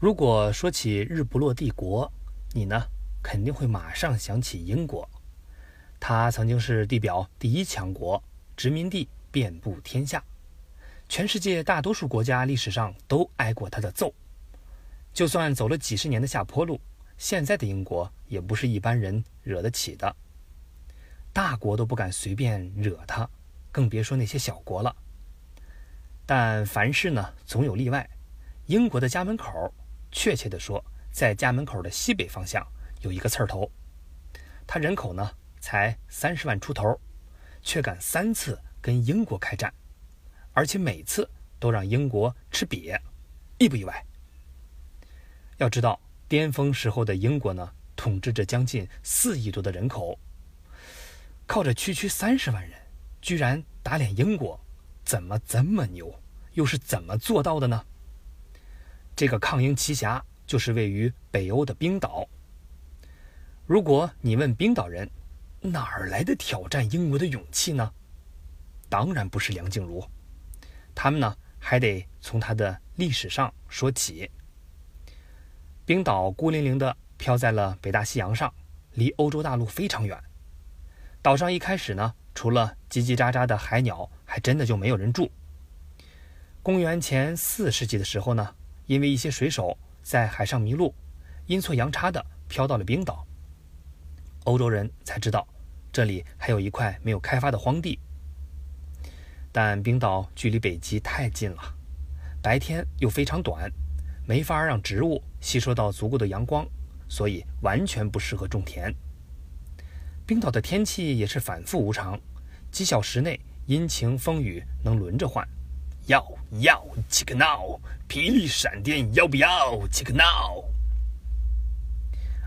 如果说起日不落帝国，你呢肯定会马上想起英国。它曾经是地表第一强国，殖民地遍布天下，全世界大多数国家历史上都挨过它的揍。就算走了几十年的下坡路，现在的英国也不是一般人惹得起的。大国都不敢随便惹它，更别说那些小国了。但凡事呢，总有例外。英国的家门口，确切地说，在家门口的西北方向有一个刺儿头，他人口呢才三十万出头，却敢三次跟英国开战，而且每次都让英国吃瘪，意不意外？要知道，巅峰时候的英国呢，统治着将近四亿多的人口，靠着区区三十万人，居然打脸英国。怎么这么牛？又是怎么做到的呢？这个抗英奇侠就是位于北欧的冰岛。如果你问冰岛人，哪儿来的挑战英国的勇气呢？当然不是梁静茹，他们呢还得从他的历史上说起。冰岛孤零零地飘在了北大西洋上，离欧洲大陆非常远。岛上一开始呢。除了叽叽喳喳的海鸟，还真的就没有人住。公元前四世纪的时候呢，因为一些水手在海上迷路，阴错阳差的飘到了冰岛。欧洲人才知道这里还有一块没有开发的荒地。但冰岛距离北极太近了，白天又非常短，没法让植物吸收到足够的阳光，所以完全不适合种田。冰岛的天气也是反复无常，几小时内阴晴风雨能轮着换。要要切克闹，霹雳闪电要不要切克闹？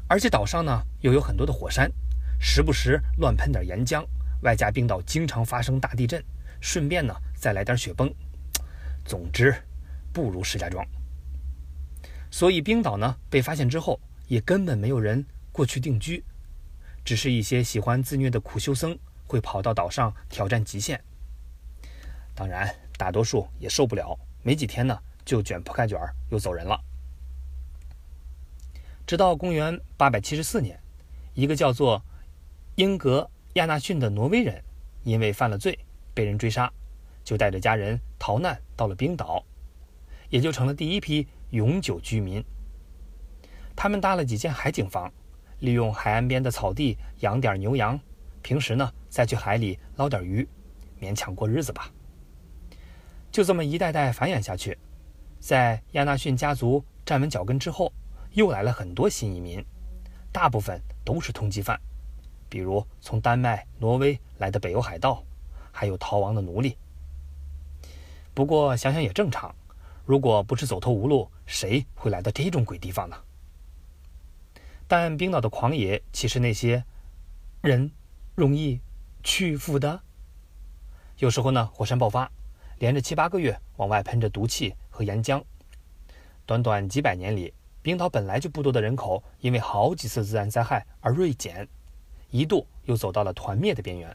而且岛上呢又有很多的火山，时不时乱喷点岩浆，外加冰岛经常发生大地震，顺便呢再来点雪崩。总之，不如石家庄。所以冰岛呢被发现之后，也根本没有人过去定居。只是一些喜欢自虐的苦修僧会跑到岛上挑战极限，当然大多数也受不了，没几天呢就卷铺盖卷又走人了。直到公元874年，一个叫做英格亚纳逊的挪威人，因为犯了罪被人追杀，就带着家人逃难到了冰岛，也就成了第一批永久居民。他们搭了几间海景房。利用海岸边的草地养点牛羊，平时呢再去海里捞点鱼，勉强过日子吧。就这么一代代繁衍下去，在亚纳逊家族站稳脚跟之后，又来了很多新移民，大部分都是通缉犯，比如从丹麦、挪威来的北欧海盗，还有逃亡的奴隶。不过想想也正常，如果不是走投无路，谁会来到这种鬼地方呢？但冰岛的狂野，岂是那些人容易屈服的？有时候呢，火山爆发，连着七八个月往外喷着毒气和岩浆。短短几百年里，冰岛本来就不多的人口，因为好几次自然灾害而锐减，一度又走到了团灭的边缘。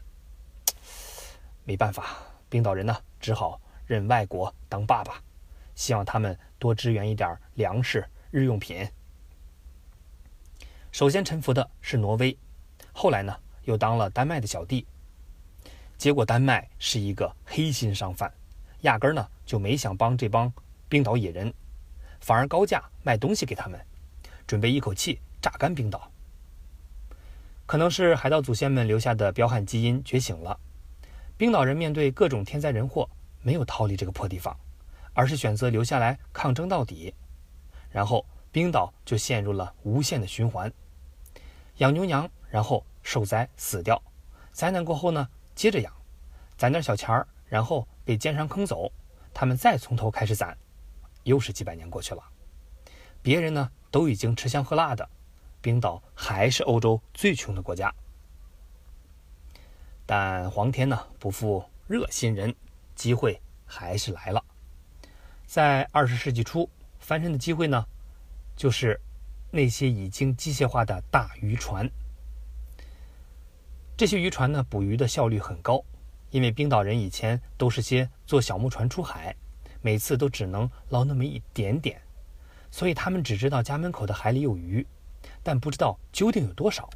没办法，冰岛人呢，只好认外国当爸爸，希望他们多支援一点粮食、日用品。首先臣服的是挪威，后来呢又当了丹麦的小弟。结果丹麦是一个黑心商贩，压根儿呢就没想帮这帮冰岛野人，反而高价卖东西给他们，准备一口气榨干冰岛。可能是海盗祖先们留下的彪悍基因觉醒了，冰岛人面对各种天灾人祸，没有逃离这个破地方，而是选择留下来抗争到底，然后。冰岛就陷入了无限的循环，养牛羊，然后受灾死掉，灾难过后呢，接着养，攒点小钱儿，然后被奸商坑走，他们再从头开始攒，又是几百年过去了，别人呢都已经吃香喝辣的，冰岛还是欧洲最穷的国家。但皇天呢不负热心人，机会还是来了，在二十世纪初翻身的机会呢。就是那些已经机械化的大渔船。这些渔船呢，捕鱼的效率很高，因为冰岛人以前都是些坐小木船出海，每次都只能捞那么一点点，所以他们只知道家门口的海里有鱼，但不知道究竟有多少。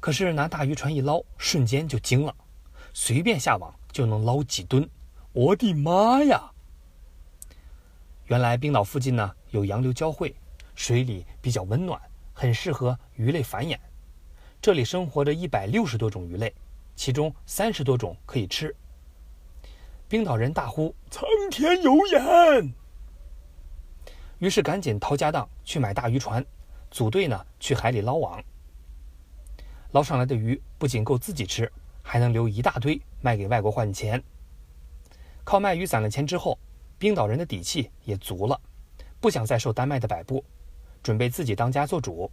可是拿大渔船一捞，瞬间就惊了，随便下网就能捞几吨。我的妈呀！原来冰岛附近呢有洋流交汇，水里比较温暖，很适合鱼类繁衍。这里生活着一百六十多种鱼类，其中三十多种可以吃。冰岛人大呼：“苍天有眼！”于是赶紧掏家当去买大渔船，组队呢去海里捞网。捞上来的鱼不仅够自己吃，还能留一大堆卖给外国换钱。靠卖鱼攒了钱之后，冰岛人的底气也足了，不想再受丹麦的摆布，准备自己当家做主。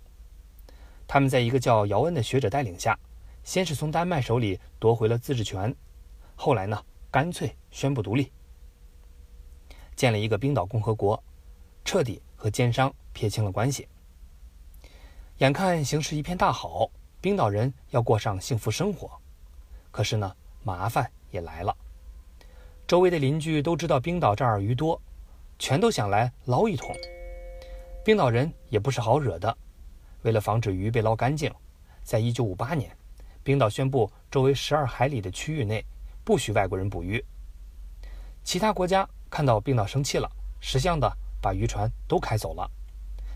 他们在一个叫姚恩的学者带领下，先是从丹麦手里夺回了自治权，后来呢，干脆宣布独立，建了一个冰岛共和国，彻底和奸商撇清了关系。眼看形势一片大好，冰岛人要过上幸福生活，可是呢，麻烦也来了。周围的邻居都知道冰岛这儿鱼多，全都想来捞一桶。冰岛人也不是好惹的。为了防止鱼被捞干净，在一九五八年，冰岛宣布周围十二海里的区域内不许外国人捕鱼。其他国家看到冰岛生气了，识相的把渔船都开走了，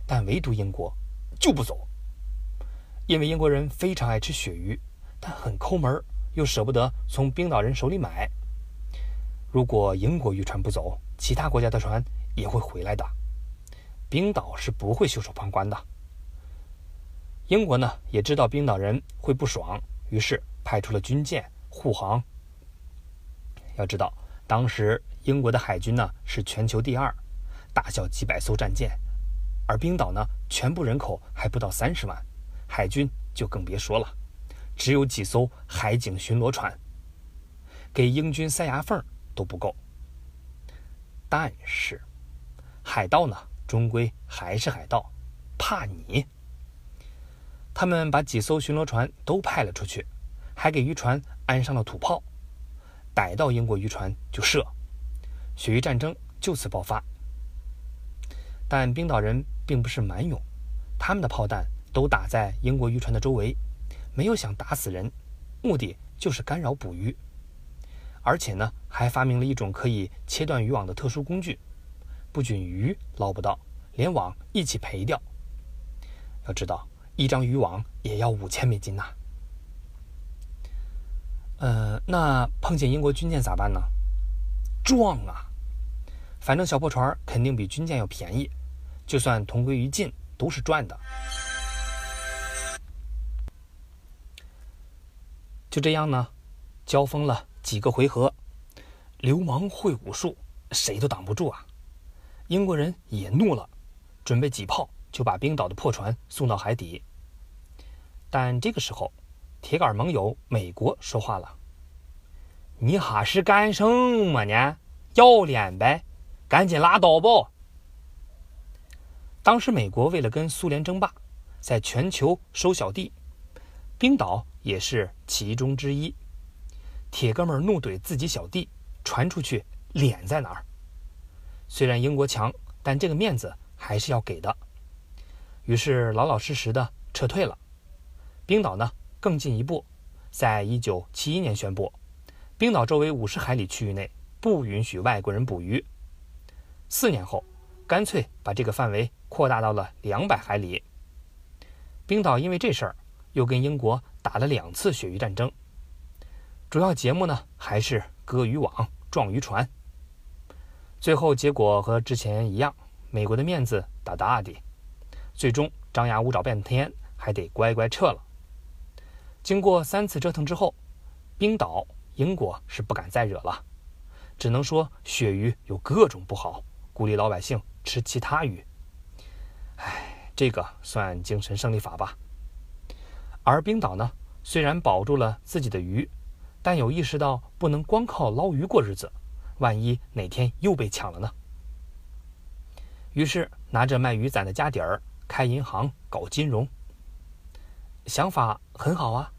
但唯独英国就不走，因为英国人非常爱吃鳕鱼，但很抠门，又舍不得从冰岛人手里买。如果英国渔船不走，其他国家的船也会回来的，冰岛是不会袖手旁观的。英国呢也知道冰岛人会不爽，于是派出了军舰护航。要知道，当时英国的海军呢是全球第二，大小几百艘战舰，而冰岛呢全部人口还不到三十万，海军就更别说了，只有几艘海警巡逻船，给英军塞牙缝都不够。但是，海盗呢终归还是海盗，怕你。他们把几艘巡逻船都派了出去，还给渔船安上了土炮，逮到英国渔船就射，鳕鱼战争就此爆发。但冰岛人并不是蛮勇，他们的炮弹都打在英国渔船的周围，没有想打死人，目的就是干扰捕鱼。而且呢，还发明了一种可以切断渔网的特殊工具，不仅鱼捞不到，连网一起赔掉。要知道。一张渔网也要五千美金呐。呃，那碰见英国军舰咋办呢？撞啊！反正小破船肯定比军舰要便宜，就算同归于尽都是赚的。就这样呢，交锋了几个回合，流氓会武术，谁都挡不住啊！英国人也怒了，准备几炮。就把冰岛的破船送到海底。但这个时候，铁杆盟友美国说话了：“你哈是干什么呢？要脸呗，赶紧拉倒吧！”当时美国为了跟苏联争霸，在全球收小弟，冰岛也是其中之一。铁哥们怒怼自己小弟，传出去脸在哪儿？虽然英国强，但这个面子还是要给的。于是老老实实的撤退了。冰岛呢更进一步，在一九七一年宣布，冰岛周围五十海里区域内不允许外国人捕鱼。四年后，干脆把这个范围扩大到了两百海里。冰岛因为这事儿，又跟英国打了两次鳕鱼战争。主要节目呢还是割渔网、撞渔船。最后结果和之前一样，美国的面子大大的。最终张牙舞爪半天，还得乖乖撤了。经过三次折腾之后，冰岛、英国是不敢再惹了，只能说鳕鱼有各种不好，鼓励老百姓吃其他鱼。哎，这个算精神胜利法吧。而冰岛呢，虽然保住了自己的鱼，但有意识到不能光靠捞鱼过日子，万一哪天又被抢了呢？于是拿着卖鱼攒的家底儿。开银行搞金融，想法很好啊，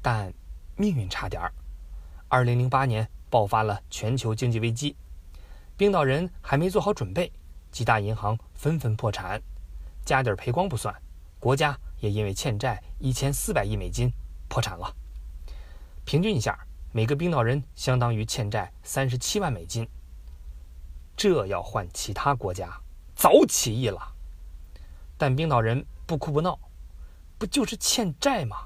但命运差点儿。二零零八年爆发了全球经济危机，冰岛人还没做好准备，几大银行纷纷破产，家底赔光不算，国家也因为欠债一千四百亿美金破产了。平均一下，每个冰岛人相当于欠债三十七万美金。这要换其他国家，早起义了。但冰岛人不哭不闹，不就是欠债吗？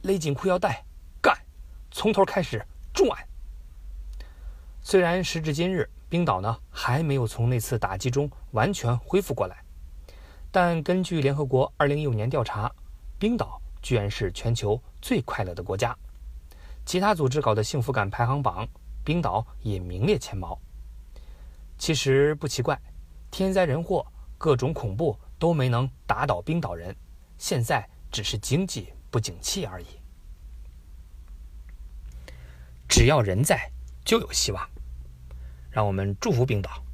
勒紧裤腰带，干，从头开始赚。虽然时至今日，冰岛呢还没有从那次打击中完全恢复过来，但根据联合国2015年调查，冰岛居然是全球最快乐的国家。其他组织搞的幸福感排行榜，冰岛也名列前茅。其实不奇怪，天灾人祸、各种恐怖都没能打倒冰岛人，现在只是经济不景气而已。只要人在，就有希望。让我们祝福冰岛。